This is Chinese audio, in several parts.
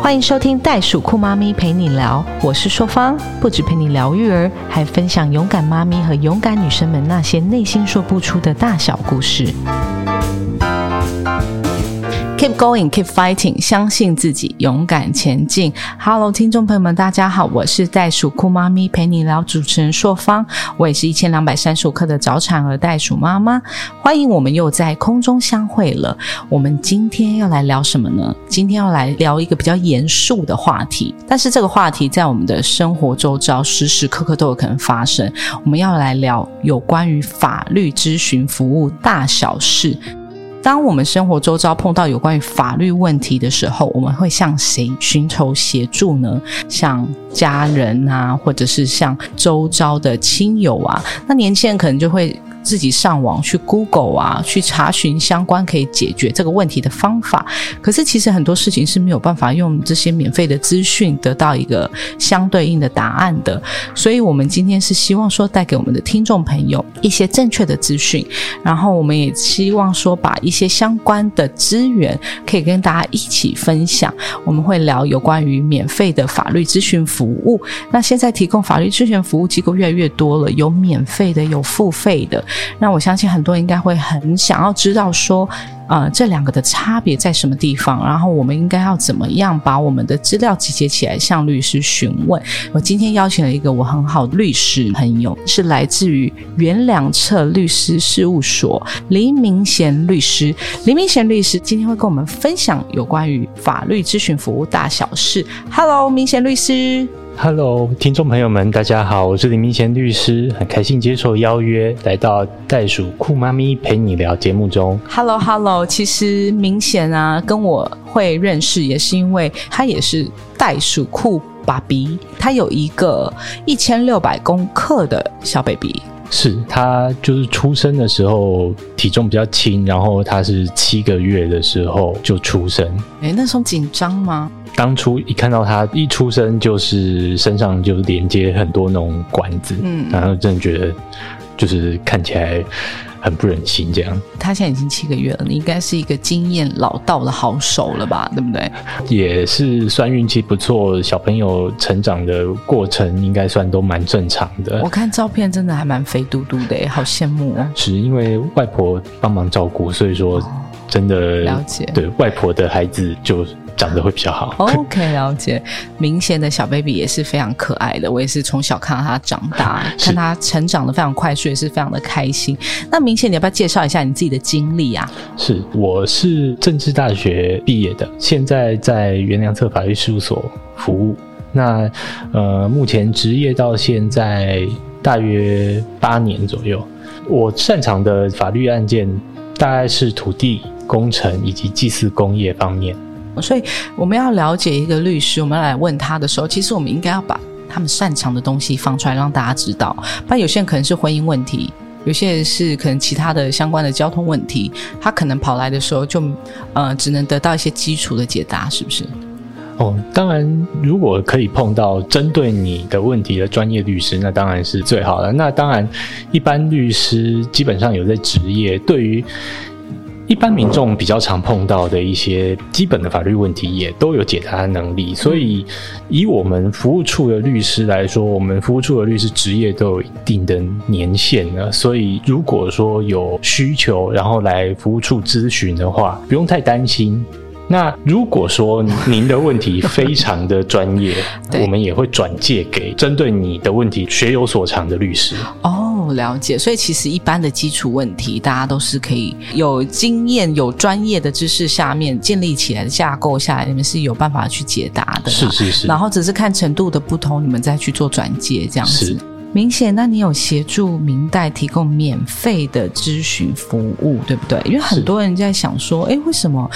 欢迎收听袋鼠酷妈咪陪你聊，我是硕芳，不止陪你聊育儿，还分享勇敢妈咪和勇敢女生们那些内心说不出的大小故事。Keep going, keep fighting，相信自己，勇敢前进。Hello，听众朋友们，大家好，我是袋鼠酷妈咪陪你聊主持人硕芳，我也是一千两百三十五克的早产儿袋鼠妈妈。欢迎我们又在空中相会了。我们今天要来聊什么呢？今天要来聊一个比较严肃的话题，但是这个话题在我们的生活周遭时时刻刻都有可能发生。我们要来聊有关于法律咨询服务大小事。当我们生活周遭碰到有关于法律问题的时候，我们会向谁寻求协助呢？向家人啊，或者是像周遭的亲友啊。那年轻人可能就会。自己上网去 Google 啊，去查询相关可以解决这个问题的方法。可是其实很多事情是没有办法用这些免费的资讯得到一个相对应的答案的。所以我们今天是希望说带给我们的听众朋友一些正确的资讯，然后我们也希望说把一些相关的资源可以跟大家一起分享。我们会聊有关于免费的法律咨询服务。那现在提供法律咨询服务机构越来越多了，有免费的，有付费的。那我相信很多人应该会很想要知道说，呃，这两个的差别在什么地方？然后我们应该要怎么样把我们的资料集结起来向律师询问？我今天邀请了一个我很好的律师朋友，是来自于元两策律师事务所林明贤律师。林明贤律师今天会跟我们分享有关于法律咨询服务大小事。Hello，明贤律师。Hello，听众朋友们，大家好，我是李明贤律师，很开心接受邀约来到袋鼠酷妈咪陪你聊节目中。Hello，Hello，其实明贤啊，跟我会认识也是因为他也是袋鼠酷爸比，他有一个一千六百公克的小 baby。是他就是出生的时候体重比较轻，然后他是七个月的时候就出生。哎，那时候紧张吗？当初一看到他一出生，就是身上就连接很多那种管子，嗯，然后真的觉得就是看起来。很不忍心这样。他现在已经七个月了，你应该是一个经验老道的好手了吧？对不对？也是算运气不错，小朋友成长的过程应该算都蛮正常的。我看照片真的还蛮肥嘟嘟的，好羡慕哦。是因为外婆帮忙照顾，所以说真的了解。对外婆的孩子就。长得会比较好。OK，了解。明显的小 baby 也是非常可爱的，我也是从小看到他长大，看他成长的非常快速，也是非常的开心。那明显，你要不要介绍一下你自己的经历啊？是，我是政治大学毕业的，现在在元良策法律事务所服务。那呃，目前职业到现在大约八年左右。我擅长的法律案件大概是土地、工程以及祭祀工业方面。所以我们要了解一个律师，我们来问他的时候，其实我们应该要把他们擅长的东西放出来，让大家知道。不然有些人可能是婚姻问题，有些人是可能其他的相关的交通问题，他可能跑来的时候就呃只能得到一些基础的解答，是不是？哦，当然，如果可以碰到针对你的问题的专业律师，那当然是最好的。那当然，一般律师基本上有在职业，对于。一般民众比较常碰到的一些基本的法律问题，也都有解答的能力。所以，以我们服务处的律师来说，我们服务处的律师职业都有一定的年限了。所以，如果说有需求，然后来服务处咨询的话，不用太担心。那如果说您的问题非常的专业，我们也会转介给针对你的问题学有所长的律师。哦，了解。所以其实一般的基础问题，大家都是可以有经验、有专业的知识下面建立起来的架构下来，你们是有办法去解答的。是是是。然后只是看程度的不同，你们再去做转介这样子。明显，那你有协助明代提供免费的咨询服务，对不对？因为很多人在想说，哎，为什么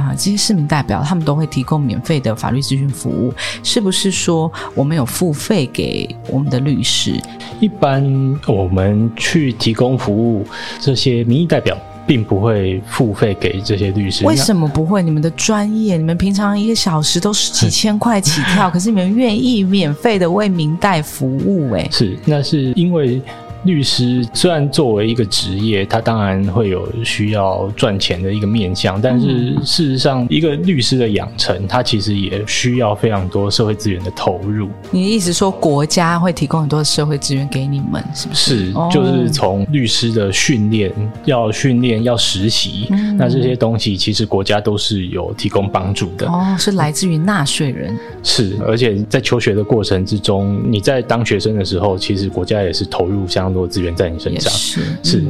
啊？这些市民代表他们都会提供免费的法律咨询服务，是不是说我们有付费给我们的律师？一般我们去提供服务，这些民意代表。并不会付费给这些律师。为什么不会？你们的专业，你们平常一个小时都是几千块起跳，可是你们愿意免费的为民代服务？哎，是，那是因为律师虽然作为一个职业，他当然会有需要赚钱的一个面向，但是事实上，一个律师的养成，他其实也需要非常多社会资源的投入。你的意思说，国家会提供很多社会资源给你们，是不是？是，就是从律师的训练，要训练，要实习，那这些东西其实国家都是有提供帮助的。哦，是来自于纳税人。是，而且在求学的过程之中，你在当学生的时候，其实国家也是投入相当多资源在你身上。是是，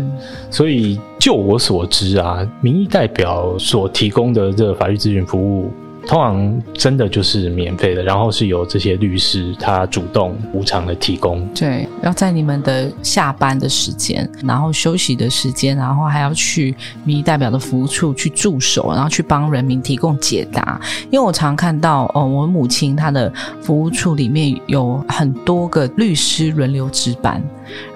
所以就我所知啊，民意代表所提供的这个法律咨询服务。通常真的就是免费的，然后是由这些律师他主动无偿的提供。对，要在你们的下班的时间，然后休息的时间，然后还要去民意代表的服务处去驻守，然后去帮人民提供解答。因为我常看到，哦，我母亲她的服务处里面有很多个律师轮流值班。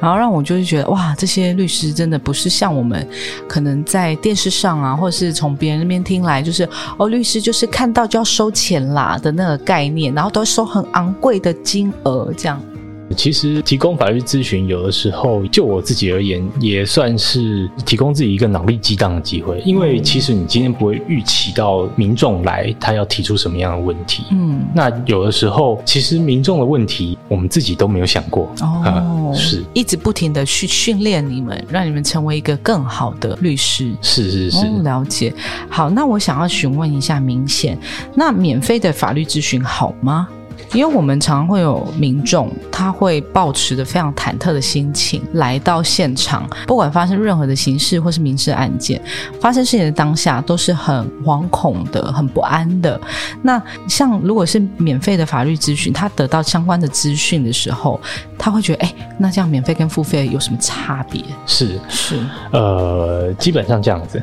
然后让我就是觉得哇，这些律师真的不是像我们可能在电视上啊，或者是从别人那边听来，就是哦，律师就是看到就要收钱啦的那个概念，然后都收很昂贵的金额这样。其实提供法律咨询，有的时候就我自己而言，也算是提供自己一个脑力激荡的机会。因为其实你今天不会预期到民众来，他要提出什么样的问题。嗯，那有的时候其实民众的问题，我们自己都没有想过。哦，是一直不停的去训练你们，让你们成为一个更好的律师。是是是，了解。好，那我想要询问一下，明显那免费的法律咨询好吗？因为我们常常会有民众，他会抱持着非常忐忑的心情来到现场，不管发生任何的刑事或是民事案件，发生事情的当下都是很惶恐的、很不安的。那像如果是免费的法律咨询，他得到相关的资讯的时候，他会觉得，哎，那这样免费跟付费有什么差别？是是，呃，基本上这样子，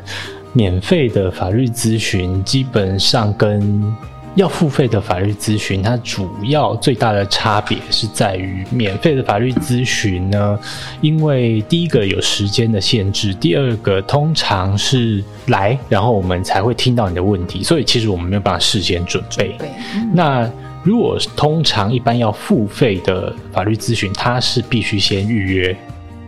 免费的法律咨询基本上跟。要付费的法律咨询，它主要最大的差别是在于，免费的法律咨询呢，因为第一个有时间的限制，第二个通常是来，然后我们才会听到你的问题，所以其实我们没有办法事先准备。那如果通常一般要付费的法律咨询，它是必须先预约。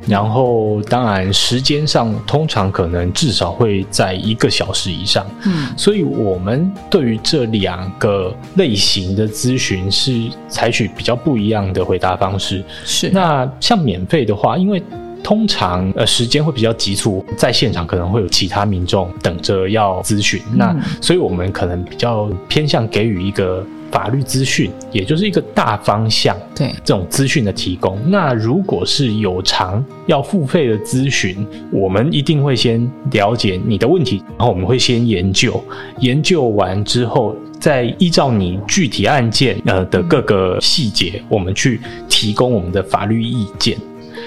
然后，当然，时间上通常可能至少会在一个小时以上。嗯，所以我们对于这两个类型的咨询是采取比较不一样的回答方式。是，那像免费的话，因为通常呃时间会比较急促，在现场可能会有其他民众等着要咨询，那所以我们可能比较偏向给予一个。法律资讯，也就是一个大方向，对这种资讯的提供。那如果是有偿要付费的咨询，我们一定会先了解你的问题，然后我们会先研究，研究完之后，再依照你具体案件呃的各个细节，我们去提供我们的法律意见。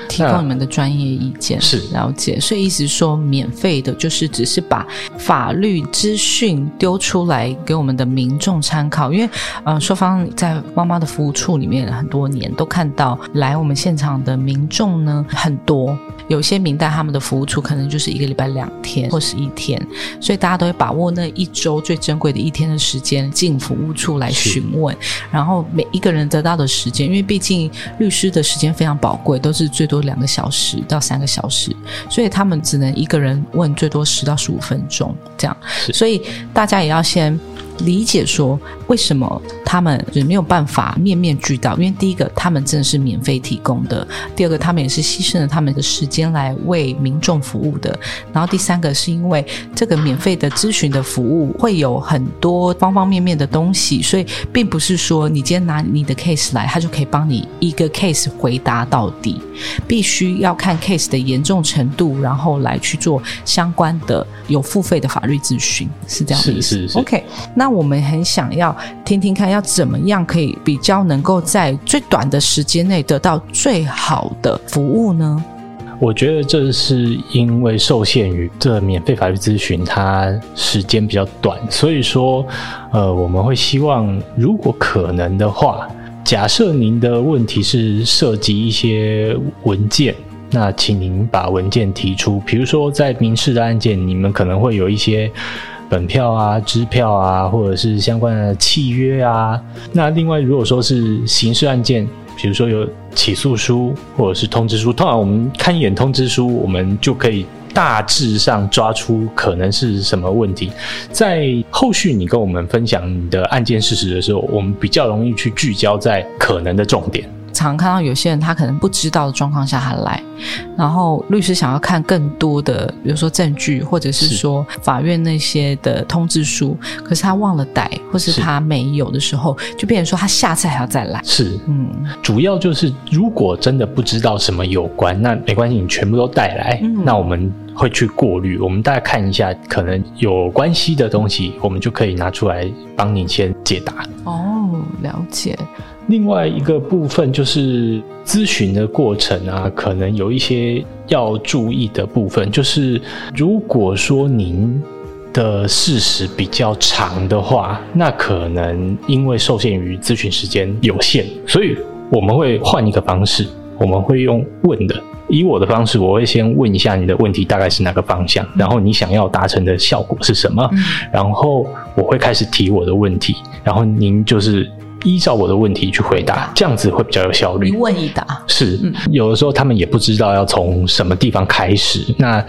提供你们的专业意见是。了解，所以意思说免费的，就是只是把法律资讯丢出来给我们的民众参考。因为，呃，双方在妈妈的服务处里面很多年，都看到来我们现场的民众呢很多。有些明代他们的服务处可能就是一个礼拜两天或是一天，所以大家都会把握那一周最珍贵的一天的时间进服务处来询问，然后每一个人得到的时间，因为毕竟律师的时间非常宝贵，都是最多两个小时到三个小时，所以他们只能一个人问最多十到十五分钟这样，所以大家也要先。理解说为什么他们也没有办法面面俱到，因为第一个他们真的是免费提供的，第二个他们也是牺牲了他们的时间来为民众服务的，然后第三个是因为这个免费的咨询的服务会有很多方方面面的东西，所以并不是说你今天拿你的 case 来，他就可以帮你一个 case 回答到底，必须要看 case 的严重程度，然后来去做相关的有付费的法律咨询，是这样的意思。OK，那。那我们很想要听听看，要怎么样可以比较能够在最短的时间内得到最好的服务呢？我觉得这是因为受限于这免费法律咨询，它时间比较短，所以说，呃，我们会希望，如果可能的话，假设您的问题是涉及一些文件，那请您把文件提出，比如说在民事的案件，你们可能会有一些。本票啊、支票啊，或者是相关的契约啊。那另外，如果说是刑事案件，比如说有起诉书或者是通知书，通常我们看一眼通知书，我们就可以大致上抓出可能是什么问题。在后续你跟我们分享你的案件事实的时候，我们比较容易去聚焦在可能的重点。常看到有些人他可能不知道的状况下他来，然后律师想要看更多的，比如说证据，或者是说法院那些的通知书，可是他忘了带，或是他没有的时候，就变成说他下次还要再来。是，嗯，主要就是如果真的不知道什么有关，那没关系，你全部都带来，那我们会去过滤，我们大概看一下可能有关系的东西，我们就可以拿出来帮你先解答。哦，了解。另外一个部分就是咨询的过程啊，可能有一些要注意的部分，就是如果说您的事实比较长的话，那可能因为受限于咨询时间有限，所以我们会换一个方式，我们会用问的。以我的方式，我会先问一下你的问题大概是哪个方向，然后你想要达成的效果是什么，然后我会开始提我的问题，然后您就是。依照我的问题去回答，这样子会比较有效率。一问一答是，有的时候他们也不知道要从什么地方开始，那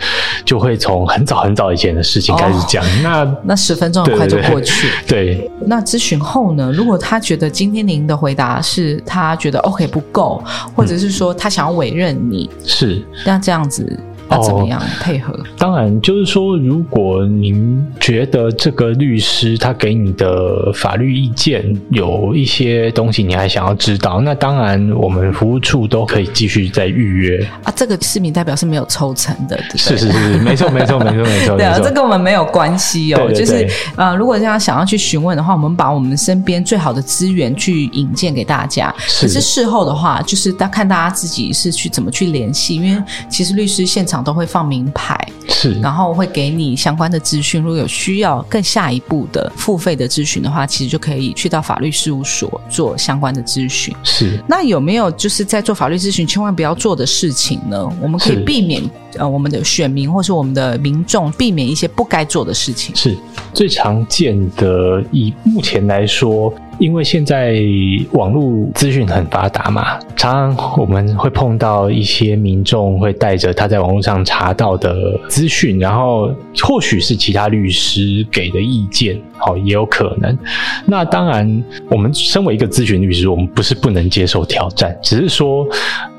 就会从很早很早以前的事情开始讲。那那十分钟很快就过去。对。那咨询后呢？如果他觉得今天您的回答是他觉得 OK 不够，或者是说他想要委任你，是那这样子。要怎么样配合？当然，就是说，如果您觉得这个律师他给你的法律意见有一些东西，你还想要知道，那当然，我们服务处都可以继续再预约啊。这个市民代表是没有抽成的，是是是，没错没错没错没错。对啊，这跟我们没有关系哦。就是呃，如果大家想要去询问的话，我们把我们身边最好的资源去引荐给大家。可是事后的话，就是大看大家自己是去怎么去联系，因为其实律师现场。都会放名牌，是，然后会给你相关的资讯。如果有需要更下一步的付费的咨询的话，其实就可以去到法律事务所做相关的咨询。是，那有没有就是在做法律咨询千万不要做的事情呢？我们可以避免呃我们的选民或是我们的民众避免一些不该做的事情。是最常见的，以目前来说。因为现在网络资讯很发达嘛，常常我们会碰到一些民众会带着他在网络上查到的资讯，然后或许是其他律师给的意见，好也有可能。那当然，我们身为一个咨询律师，我们不是不能接受挑战，只是说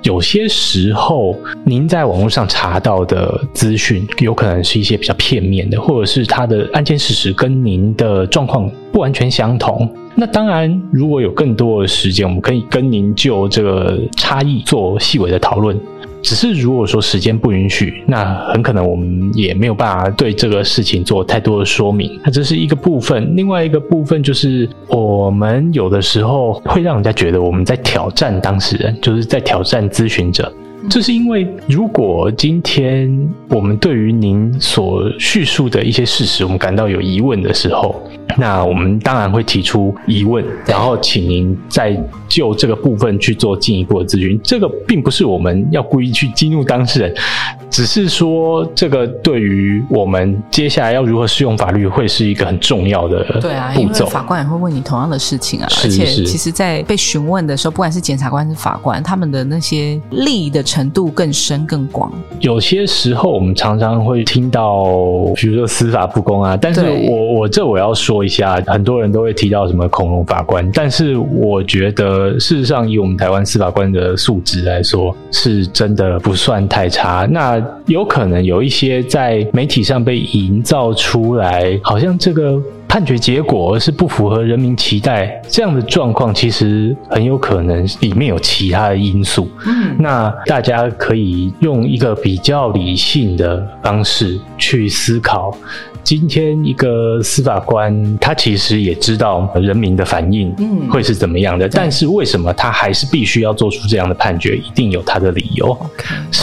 有些时候您在网络上查到的资讯，有可能是一些比较片面的，或者是他的案件事实跟您的状况不完全相同。那当然，如果有更多的时间，我们可以跟您就这个差异做细微的讨论。只是如果说时间不允许，那很可能我们也没有办法对这个事情做太多的说明。那这是一个部分，另外一个部分就是我们有的时候会让人家觉得我们在挑战当事人，就是在挑战咨询者。这是因为，如果今天我们对于您所叙述的一些事实，我们感到有疑问的时候，那我们当然会提出疑问，然后请您再就这个部分去做进一步的咨询。这个并不是我们要故意去激怒当事人。只是说，这个对于我们接下来要如何适用法律，会是一个很重要的对啊，因为法官也会问你同样的事情啊。而且，其实，在被询问的时候，不管是检察官是法官，他们的那些利益的程度更深更广。有些时候，我们常常会听到，比如说司法不公啊。但是我我这我要说一下，很多人都会提到什么恐龙法官，但是我觉得，事实上，以我们台湾司法官的素质来说，是真的不算太差。那有可能有一些在媒体上被营造出来，好像这个判决结果是不符合人民期待这样的状况，其实很有可能里面有其他的因素。嗯，那大家可以用一个比较理性的方式去思考。今天一个司法官，他其实也知道人民的反应嗯会是怎么样的，但是为什么他还是必须要做出这样的判决？一定有他的理由。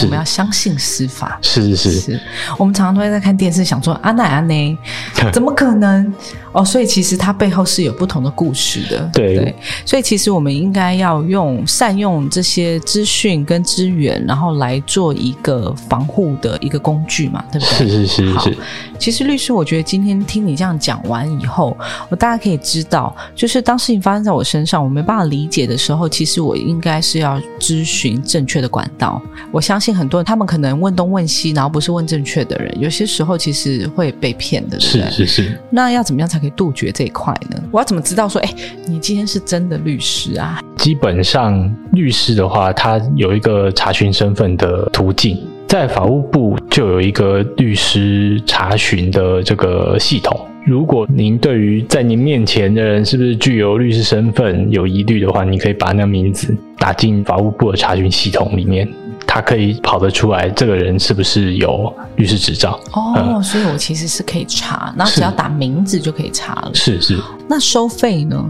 我们要相信司法。是是是。我们常常都会在看电视，想说阿奶阿奶，怎么可能？哦，所以其实它背后是有不同的故事的。对对所以其实我们应该要用善用这些资讯跟资源，然后来做一个防护的一个工具嘛，对不对？是是是好是，其实律师，我觉得今天听你这样讲完以后，我大家可以知道，就是当事情发生在我身上，我没办法理解的时候，其实我应该是要咨询正确的管道。我相信很多人他们可能问东问西，然后不是问正确的人，有些时候其实会被骗的，对不对？是是是。那要怎么样才可以杜绝这一块呢？我要怎么知道说，哎，你今天是真的律师啊？基本上，律师的话，他有一个查询身份的途径，在法务部就有一个律师查询的这个系统。如果您对于在您面前的人是不是具有律师身份有疑虑的话，你可以把那名字打进法务部的查询系统里面，它可以跑得出来这个人是不是有律师执照。哦，所以我其实是可以查，然后只要打名字就可以查了。是是，那收费呢？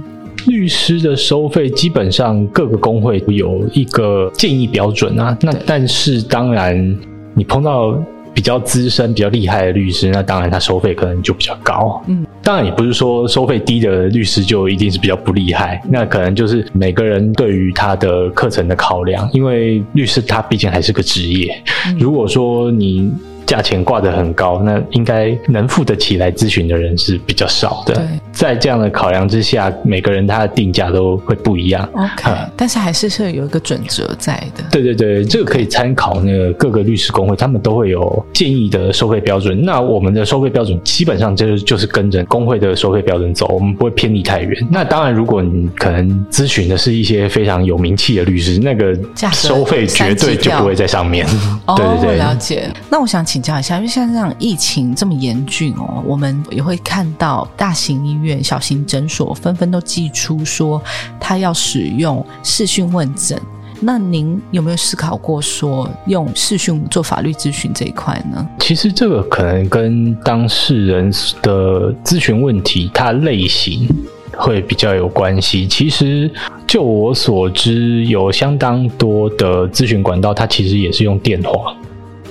律师的收费基本上各个工会有一个建议标准啊。那但是当然，你碰到比较资深、比较厉害的律师，那当然他收费可能就比较高。嗯，当然也不是说收费低的律师就一定是比较不厉害，那可能就是每个人对于他的课程的考量，因为律师他毕竟还是个职业。嗯如果说你价钱挂得很高，那应该能付得起来咨询的人是比较少的对。在这样的考量之下，每个人他的定价都会不一样。OK，嗯但是还是是有一个准则在的。对对对，这个可以参考那个各个律师工会，他们都会有建议的收费标准。那我们的收费标准基本上就是就是跟着工会的收费标准走，我们不会偏离太远。那当然，如果你可能咨询的是一些非常有名气的律师，那个收费绝对就不会在上面。哦，对对对，了解。那我想请教一下，因为像这样疫情这么严峻哦，我们也会看到大型医院、小型诊所纷纷都寄出说，他要使用视讯问诊。那您有没有思考过说用视讯做法律咨询这一块呢？其实这个可能跟当事人的咨询问题，它类型会比较有关系。其实就我所知，有相当多的咨询管道，它其实也是用电话。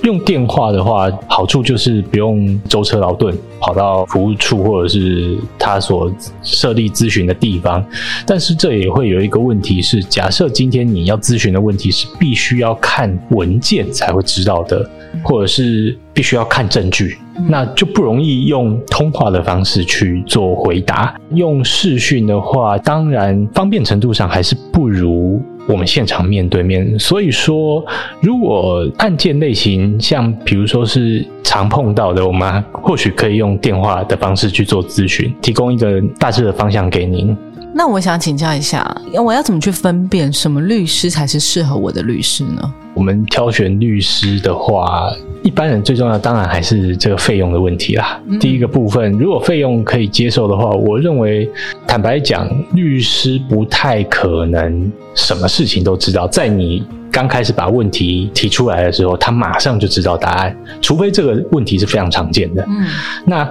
用电话的话，好处就是不用舟车劳顿跑到服务处或者是他所设立咨询的地方。但是这也会有一个问题是，假设今天你要咨询的问题是必须要看文件才会知道的，或者是必须要看证据，那就不容易用通话的方式去做回答。用视讯的话，当然方便程度上还是不如我们现场面对面。所以说，如果案件类型像比如说是常碰到的，我们或许可以用电话的方式去做咨询，提供一个大致的方向给您。那我想请教一下，我要怎么去分辨什么律师才是适合我的律师呢？我们挑选律师的话，一般人最重要当然还是这个费用的问题啦。嗯第一个部分，如果费用可以接受的话，我认为坦白讲，律师不太可能什么事情都知道。在你刚开始把问题提出来的时候，他马上就知道答案，除非这个问题是非常常见的。嗯，那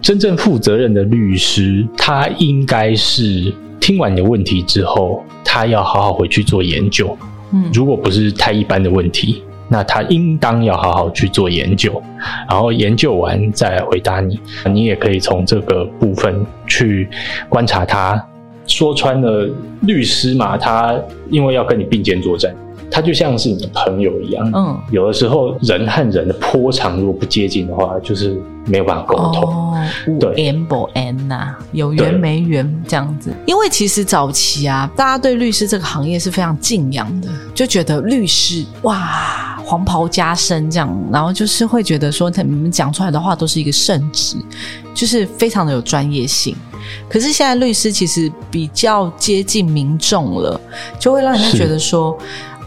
真正负责任的律师，他应该是听完你的问题之后，他要好好回去做研究。嗯如果不是太一般的问题，那他应当要好好去做研究，然后研究完再回答你。你也可以从这个部分去观察他。说穿了，律师嘛，他因为要跟你并肩作战，他就像是你的朋友一样。嗯，有的时候人和人的波长如果不接近的话，就是没有办法沟通。哦，无对缘不缘呐，有对缘没缘这样子。因为其实早期啊，大家对律师这个行业是非常敬仰的，就觉得律师哇，黄袍加身这样，然后就是会觉得说，你们讲出来的话都是一个圣旨，就是非常的有专业性。可是现在律师其实比较接近民众了，就会让人家是觉得说，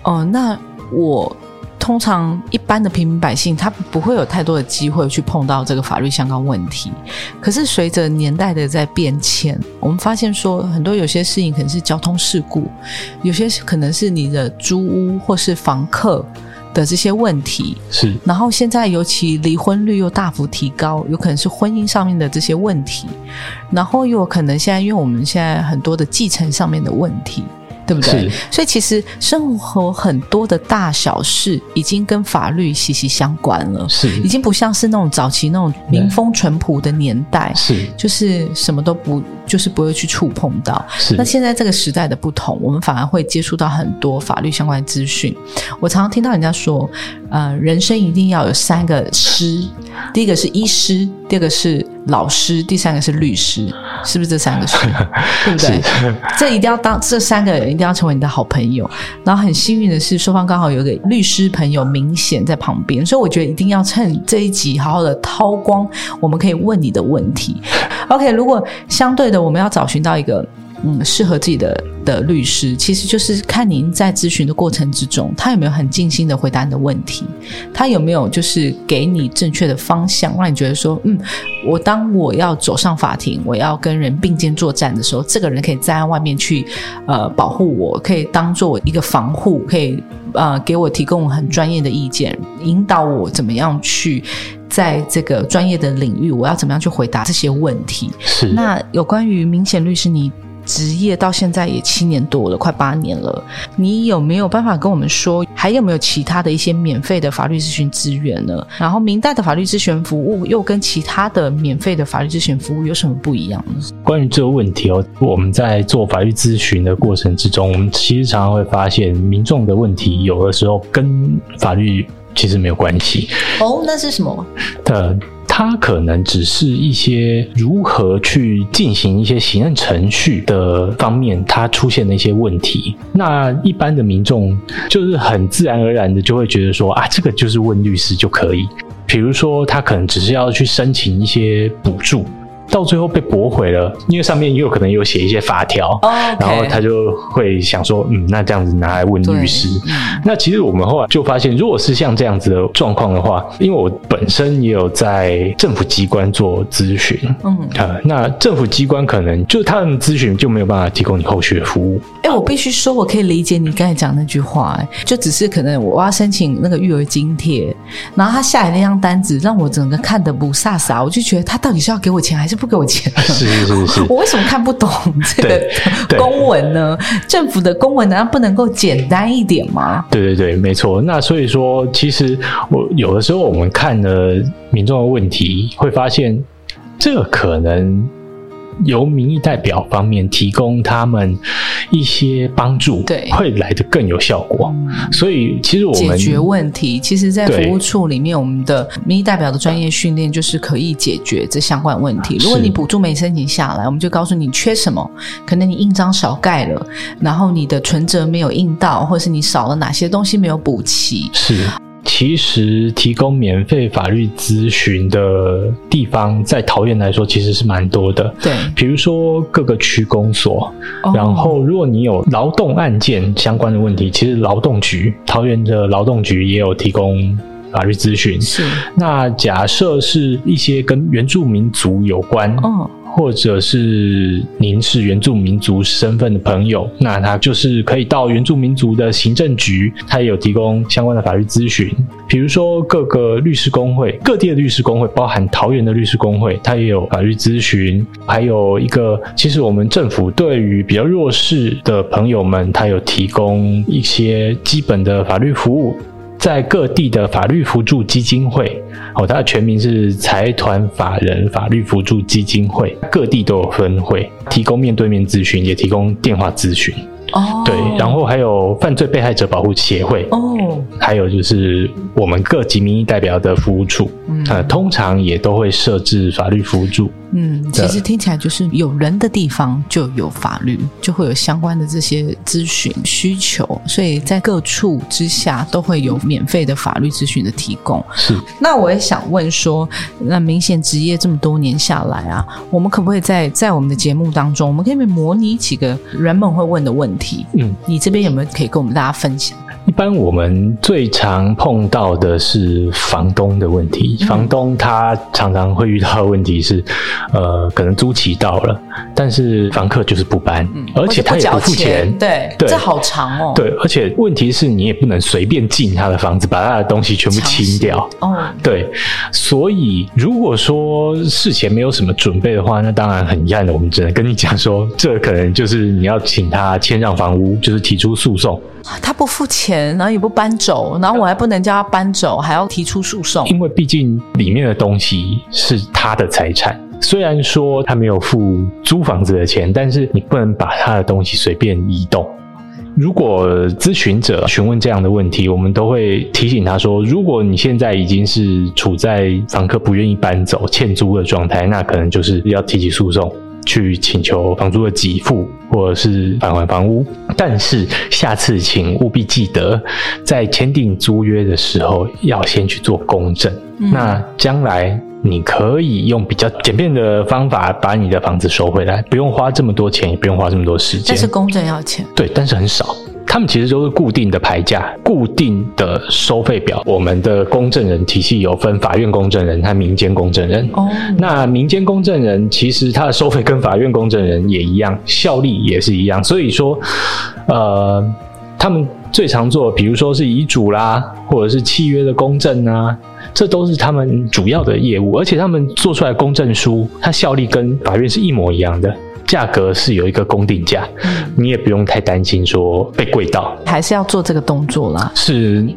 哦、那我通常一般的平民百姓，他不会有太多的机会去碰到这个法律相关问题。可是随着年代的在变迁，我们发现说，很多有些事情可能是交通事故，有些可能是你的租屋或是房客的这些问题。是然后现在尤其离婚率又大幅提高，有可能是婚姻上面的这些问题，然后又有可能现在因为我们现在很多的继承上面的问题，对不对？所以其实生活很多的大小事已经跟法律息息相关了，是。已经不像是那种早期那种民风淳朴的年代，是。就是什么都不就是不会去触碰到。是那现在这个时代的不同，我们反而会接触到很多法律相关的资讯。我常常听到人家说，呃，人生一定要有三个师，第一个是医师，第二个是老师，第三个是律师，是不是这三个师？对不对？这一定要当这三个人一定要成为你的好朋友。然后很幸运的是，双方刚好有一个律师朋友明显在旁边，所以我觉得一定要趁这一集好好的掏光，我们可以问你的问题。OK，如果相对的我们要找寻到一个嗯适合自己的的律师，其实就是看您在咨询的过程之中，他有没有很尽心的回答你的问题，他有没有就是给你正确的方向，让你觉得说，嗯，我当我要走上法庭，我要跟人并肩作战的时候，这个人可以站在外面去呃保护我，可以当做我一个防护，可以呃给我提供很专业的意见，引导我怎么样去。在这个专业的领域，我要怎么样去回答这些问题？是那有关于明显律师，你职业到现在也七年多了，快八年了，你有没有办法跟我们说，还有没有其他的一些免费的法律咨询资源呢？然后明代的法律咨询服务又跟其他的免费的法律咨询服务有什么不一样呢？关于这个问题哦，我们在做法律咨询的过程之中，我们其实常常会发现，民众的问题有的时候跟法律其实没有关系哦，那是什么？呃。它可能只是一些如何去进行一些行政程序的方面，它出现的一些问题。那一般的民众就是很自然而然的就会觉得说啊，这个就是问律师就可以。比如说，他可能只是要去申请一些补助。到最后被驳回了，因为上面也有可能有写一些法条哦，然后他就会想说，嗯，那这样子拿来问律师。那其实我们后来就发现，如果是像这样子的状况的话，因为我本身也有在政府机关做咨询，嗯啊，那政府机关可能就他们咨询就没有办法提供你后续的服务。哎，我必须说，我可以理解你刚才讲那句话，哎，就只是可能我要申请那个育儿津贴，然后他下来那张单子让我整个看的不飒飒，我就觉得他到底是要给我钱还是不给我钱？是是是是，我为什么看不懂这个 公文呢？政府的公文难道不能够简单一点吗？对对对，没错。那所以说，其实我有的时候我们看了民众的问题，会发现这可能。由民意代表方面提供他们一些帮助，对，会来的更有效果。所以，其实我们解决问题，其实，在服务处里面，我们的民意代表的专业训练就是可以解决这相关问题。如果你补助没申请下来，我们就告诉你缺什么，可能你印章少盖了，然后你的存折没有印到，或是你少了哪些东西没有补齐，是。其实提供免费法律咨询的地方，在桃园来说，其实是蛮多的。对，比如说各个区公所，然后如果你有劳动案件相关的问题，其实劳动局桃园的劳动局也有提供法律咨询。是，那假设是一些跟原住民族有关。或者是您是原住民族身份的朋友，那他就是可以到原住民族的行政局，他也有提供相关的法律咨询。比如说各个律师工会，各地的律师工会，包含桃园的律师工会，他也有法律咨询。还有一个，其实我们政府对于比较弱势的朋友们，他有提供一些基本的法律服务。在各地的法律辅助基金会，哦，它的全名是财团法人法律辅助基金会，各地都有分会，提供面对面咨询，也提供电话咨询。哦，对，然后还有犯罪被害者保护协会。哦，还有就是我们各级民意代表的服务处，呃，通常也都会设置法律辅助。嗯，其实听起来就是有人的地方就有法律，就会有相关的这些咨询需求，所以在各处之下都会有免费的法律咨询的提供。是，那我也想问说，那明显职业这么多年下来啊，我们可不可以在在我们的节目当中，我们可以模拟几个人们会问的问题？嗯，你这边有没有可以跟我们大家分享？一般我们最常碰到的是房东的问题，房东他常常会遇到的问题是，呃，可能租期到了，但是房客就是不搬，而且他也不付钱，对，这好长哦。对，而且问题是你也不能随便进他的房子，把他的东西全部清掉。哦，对，所以如果说事前没有什么准备的话，那当然很遗憾的，我们只能跟你讲说，这可能就是你要请他签让房屋，就是提出诉讼。他不付钱，然后也不搬走，然后我还不能叫他搬走，还要提出诉讼。因为毕竟里面的东西是他的财产，虽然说他没有付租房子的钱，但是你不能把他的东西随便移动。如果咨询者询问这样的问题，我们都会提醒他说：如果你现在已经是处在房客不愿意搬走、欠租的状态，那可能就是要提起诉讼。去请求房租的给付，或者是返还房屋，但是下次请务必记得，在签订租约的时候要先去做公证。那将来你可以用比较简便的方法把你的房子收回来，不用花这么多钱，也不用花这么多时间。但是公证要钱，对，但是很少。他们其实都是固定的牌价、固定的收费表。我们的公证人体系有分法院公证人和民间公证人。哦，那民间公证人其实他的收费跟法院公证人也一样，效力也是一样。所以说，呃，他们最常做，比如说是遗嘱啦，或者是契约的公证啊，这都是他们主要的业务。而且他们做出来公证书，它效力跟法院是一模一样的。价格是有一个公定价，你也不用太担心说被贵到，还是要做这个动作啦。是。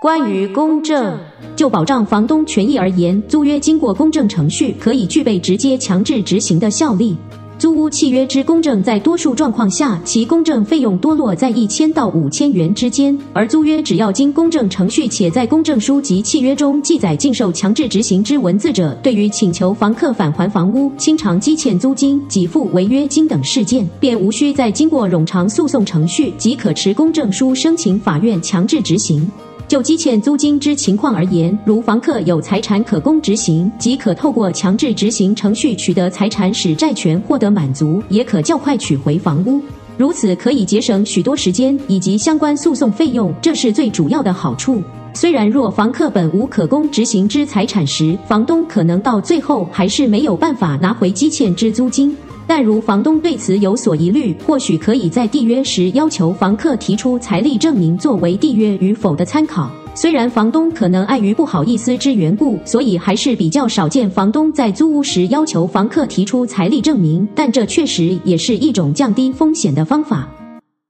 关于公证，就保障房东权益而言，租约经过公证程序，可以具备直接强制执行的效力。租屋契约之公证，在多数状况下，其公证费用多落在一千到五千元之间；而租约只要经公证程序，且在公证书及契约中记载禁受强制执行之文字者，对于请求房客返还房屋、清偿积欠租金、给付违约金等事件，便无需再经过冗长诉讼程序，即可持公证书申请法院强制执行。就积欠租金之情况而言，如房客有财产可供执行，即可透过强制执行程序取得财产，使债权获得满足，也可较快取回房屋。如此可以节省许多时间以及相关诉讼费用，这是最主要的好处。虽然若房客本无可供执行之财产时，房东可能到最后还是没有办法拿回积欠之租金。但如房东对此有所疑虑，或许可以在缔约时要求房客提出财力证明作为缔约与否的参考。虽然房东可能碍于不好意思之缘故，所以还是比较少见房东在租屋时要求房客提出财力证明，但这确实也是一种降低风险的方法。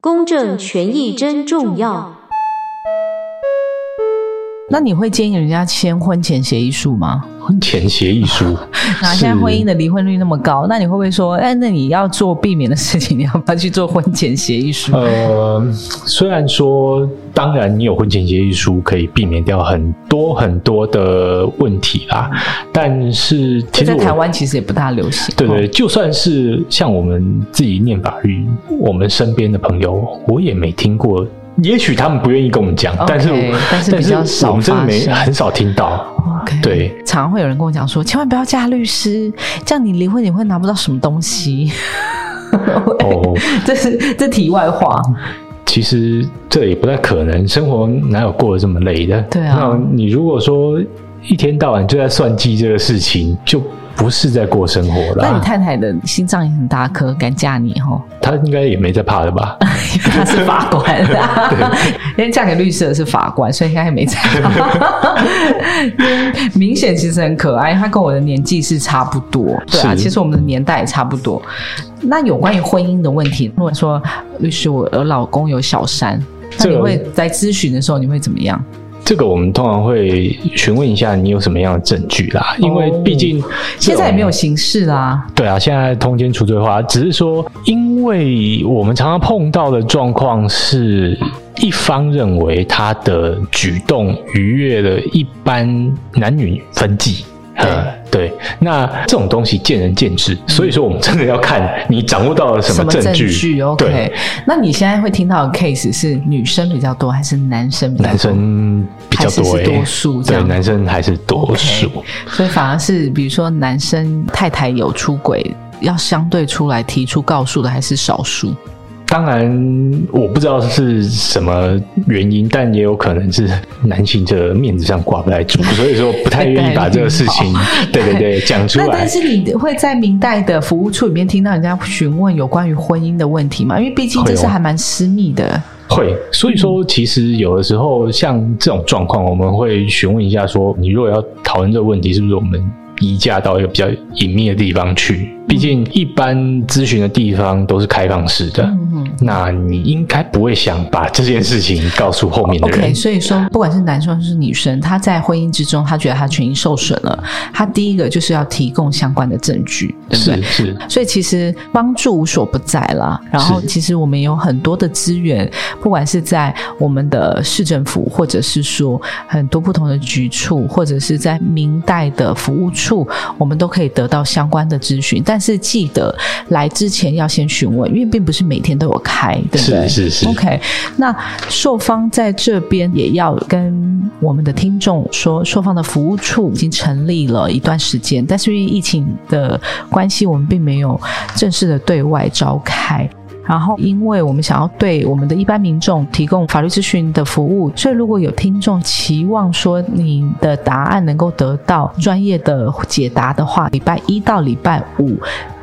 公证权益真重要。那你会建议人家签婚前协议书吗？婚前协议书，那现在婚姻的离婚率那么高，那你会不会说，哎，那你要做避免的事情，你要不要去做婚前协议书？呃，虽然说，当然你有婚前协议书可以避免掉很多很多的问题啦，但是其实在台湾其实也不大流行。对对，就算是像我们自己念法律，我们身边的朋友，我也没听过。也许他们不愿意跟我们讲，但是但是比较少，我们真的没很少听到。对，常常会有人跟我讲说，千万不要嫁律师，这样你离婚你会拿不到什么东西。哦，这是这题外话。其实这也不太可能，生活哪有过得这么累的？对啊，那你如果说一天到晚就在算计这个事情，就。不是在过生活了。那你太太的心脏也很大颗，敢嫁你哈？她应该也没在怕的吧？她是法官，因为嫁给律师的是法官，所以应该也没在怕。明显其实很可爱，她跟我的年纪是差不多，对啊，其实我们的年代也差不多。那有关于婚姻的问题，如果说律师，我我老公有小三，那你会在咨询的时候你会怎么样？这个我们通常会询问一下你有什么样的证据啦，因为毕竟现在也没有刑事啦。对啊，现在通奸除罪化，只是说，因为我们常常碰到的状况是，一方认为他的举动逾越了一般男女分际。呃，对，那这种东西见仁见智，所以说我们真的要看你掌握到了什么证据。OK，那你现在会听到的 case 是女生比较多还是男生比较多？男生比较多，多数对，男生还是多数。所以反而是，比如说男生太太有出轨，要相对出来提出告诉的还是少数。当然，我不知道是什么原因，但也有可能是男性这面子上挂不太住，所以说不太愿意把这个事情，对对对，讲出来。但是你会在明代的服务处里面听到人家询问有关于婚姻的问题吗？因为毕竟这是还蛮私密的。会，所以说其实有的时候像这种状况，我们会询问一下，说你如果要讨论这个问题，是不是我们？移驾到一个比较隐秘的地方去。毕竟一般咨询的地方都是开放式的，那你应该不会想把这件事情告诉后面的人。OK，所以说不管是男生还是女生，他在婚姻之中，他觉得他权益受损了，他第一个就是要提供相关的证据，对不对？是是。所以其实帮助无所不在啦。然后其实我们有很多的资源，不管是在我们的市政府，或者是说很多不同的局处，或者是在明代的服务处，我们都可以得到相关的咨询。但是记得来之前要先询问，因为并不是每天都有开，对不对？是是是。OK，那受方在这边也要跟我们的听众说，受方的服务处已经成立了一段时间，但是因为疫情的关系，我们并没有正式的对外召开。然后，因为我们想要对我们的一般民众提供法律咨询的服务，所以如果有听众期望说你的答案能够得到专业的解答的话，礼拜一到礼拜五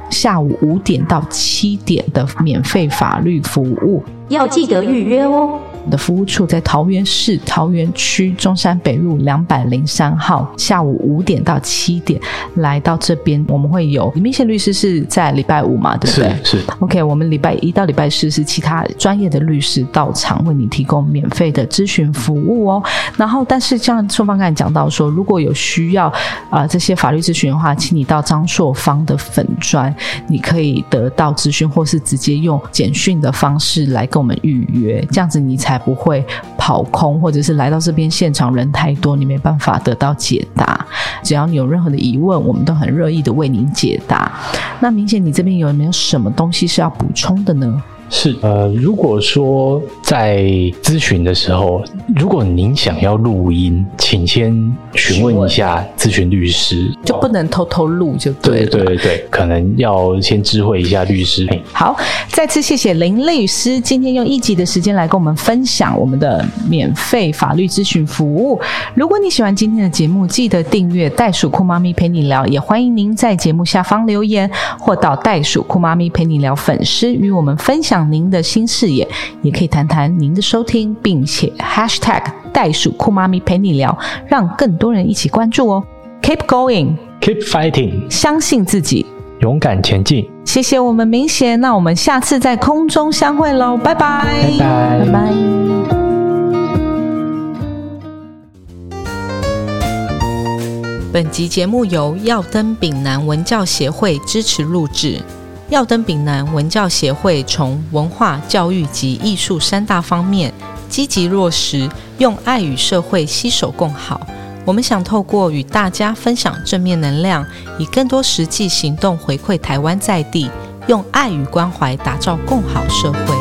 下午五点到七点的免费法律服务，要记得预约哦。的服务处在桃园市桃园区中山北路两百零三号，下午五点到七点来到这边，我们会有李明显律师是在礼拜五嘛，对不对？是。OK，我们礼拜一到礼拜四是其他专业的律师到场为你提供免费的咨询服务哦。然后，但是像硕方刚才讲到说，如果有需要啊这些法律咨询的话，请你到张硕芳的粉砖，你可以得到咨询，或是直接用简讯的方式来跟我们预约，这样子你才。不会跑空，或者是来到这边现场人太多，你没办法得到解答。只要你有任何的疑问，我们都很乐意的为您解答。那明显你这边有没有什么东西是要补充的呢？是呃，如果说在咨询的时候，如果您想要录音，请先询问一下咨询律师，就不能偷偷录就对了。对对对，可能要先知会一下律师。好，再次谢谢林律师今天用一集的时间来跟我们分享我们的免费法律咨询服务。如果你喜欢今天的节目，记得订阅袋鼠酷妈咪陪你聊，也欢迎您在节目下方留言，或到袋鼠酷妈咪陪你聊粉丝与我们分享。您的新视野，也可以谈谈您的收听，并且 #hashtag 袋鼠酷妈咪陪你聊，让更多人一起关注哦。Keep going, keep fighting，相信自己，勇敢前进。谢谢我们明贤，那我们下次在空中相会喽，拜拜，拜拜，拜拜。本集节目由耀登丙南文教协会支持录制。耀登丙南文教协会从文化、教育及艺术三大方面积极落实，用爱与社会携手共好。我们想透过与大家分享正面能量，以更多实际行动回馈台湾在地，用爱与关怀打造共好社会。